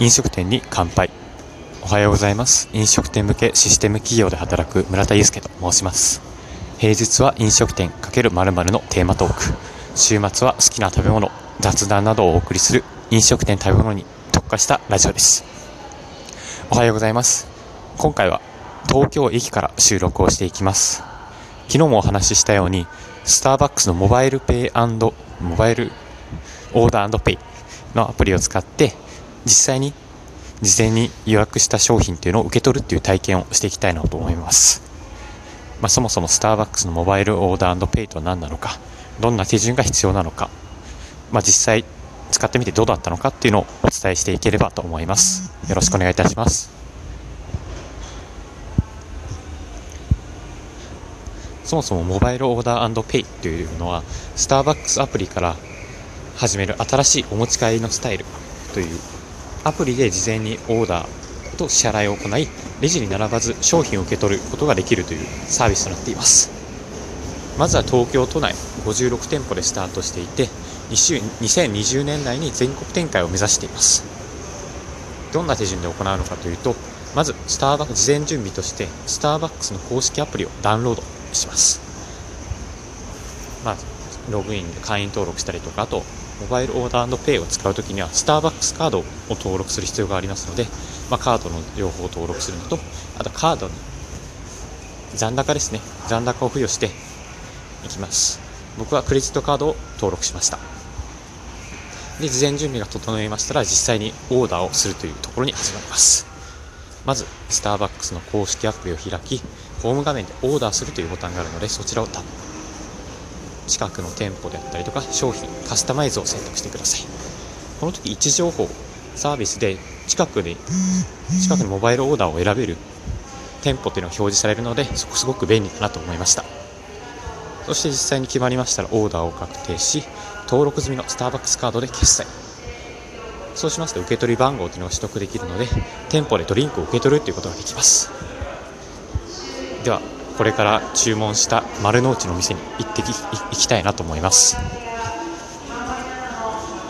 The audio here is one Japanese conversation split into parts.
飲食店に乾杯。おはようございます。飲食店向けシステム企業で働く村田祐介と申します。平日は飲食店×〇〇のテーマトーク。週末は好きな食べ物雑談などをお送りする飲食店食べ物に特化したラジオです。おはようございます。今回は東京駅から収録をしていきます。昨日もお話ししたようにスターバックスのモバイルペイモバイルオーダーペイのアプリを使って実際に事前に予約した商品っていうのを受け取るっていう体験をしていきたいなと思います、まあ、そもそもスターバックスのモバイルオーダーペイとは何なのかどんな手順が必要なのか、まあ、実際使ってみてどうだったのかっていうのをお伝えしていければと思います。よろしくお願いいたします。そもそもモバイルオーダーペイというのはスターバックスアプリから始める新しいお持ち帰りのスタイルというアプリで事前にオーダーと支払いを行いレジに並ばず商品を受け取ることができるというサービスとなっています。まずは東京都内56店舗でスタートしていて2020年内に全国展開を目指しています。どんな手順で行うのかというとまずスターバック事前準備としてスターバックスの公式アプリをダウンロードします。まあログインで会員登録したりとかあとモバイルオーダーペイを使うときにはスターバックスカードを登録する必要がありますので、まあ、カードの情報を登録するのとあとカードに残高ですね。残高を付与していきます。僕はクレジットカードを登録しました。で事前準備が整いましたら実際にオーダーをするというところに始まります。まずスターバックスの公式アプリを開きホーム画面でオーダーするというボタンがあるのでそちらをタップ。近くの店舗であったりとか商品カスタマイズを選択してください。この時位置情報サービスで近くで近くにモバイルオーダーを選べる店舗っていうのが表示されるのでそこすごく便利だなと思いました。そして実際に決まりましたらオーダーを確定し登録済みのスターバックスカードで決済。そうしますと受け取り番号というのが取得できるので店舗でドリンクを受け取るということができます。ではこれから注文した丸の内の店に行ってき行きたいなと思います。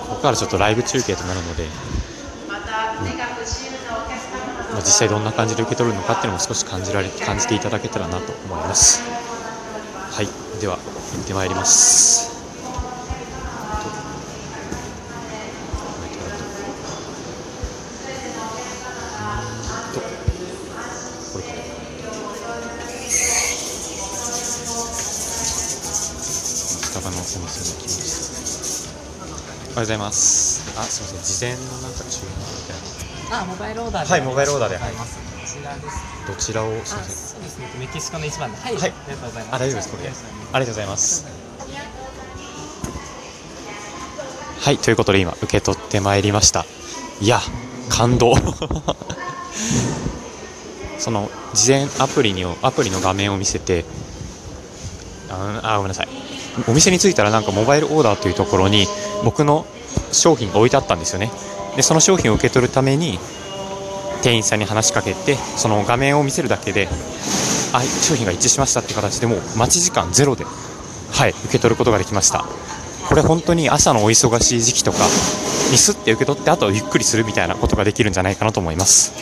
ここからちょっとライブ中継となるので、うん。まあ、実際どんな感じで受け取るのかっていうのも少し感じられ感じていただけたらなと思います。はい。では行ってまいります。バのお店に来ましたおはようございますあすみません。事前のなんか注文みたいな。あモバイルオーダーはいモバイルオーダーで。はいこちらです。どちらをすみません。そうですね。メキシコの一番ではい、はい、ありがとうございます。あ大丈夫ですこれ。でありがとうございます。はいということで今受け取ってまいりました。いや感動。その事前アプリにアプリの画面を見せてああごめんなさい。お店に着いたらなんかモバイルオーダーというところに僕の商品が置いてあったんですよね。でその商品を受け取るために店員さんに話しかけてその画面を見せるだけであ商品が一致しましたって形でもう待ち時間ゼロではい受け取ることができました。これ本当に朝のお忙しい時期とかミスって受け取ってあとゆっくりするみたいなことができるんじゃないかなと思います。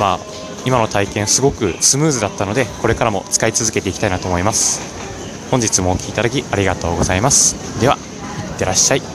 まあ今の体験すごくスムーズだったのでこれからも使い続けていきたいなと思います。本日もお聴きいただきありがとうございます。ではいってらっしゃい。